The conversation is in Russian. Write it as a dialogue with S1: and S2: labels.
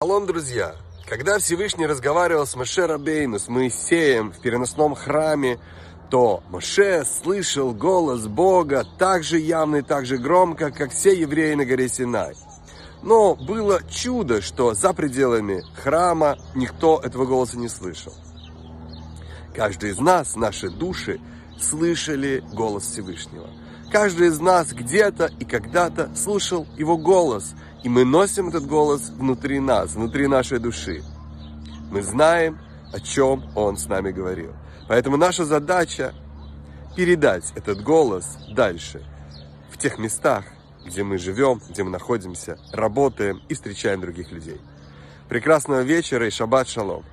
S1: Шалом, друзья! Когда Всевышний разговаривал с Моше Рабейну, с Моисеем в переносном храме, то Моше слышал голос Бога так же явно и так же громко, как все евреи на горе Синай. Но было чудо, что за пределами храма никто этого голоса не слышал. Каждый из нас, наши души, слышали голос Всевышнего. Каждый из нас где-то и когда-то слушал его голос, и мы носим этот голос внутри нас, внутри нашей души. Мы знаем, о чем он с нами говорил. Поэтому наша задача передать этот голос дальше, в тех местах, где мы живем, где мы находимся, работаем и встречаем других людей. Прекрасного вечера и шаббат шалом!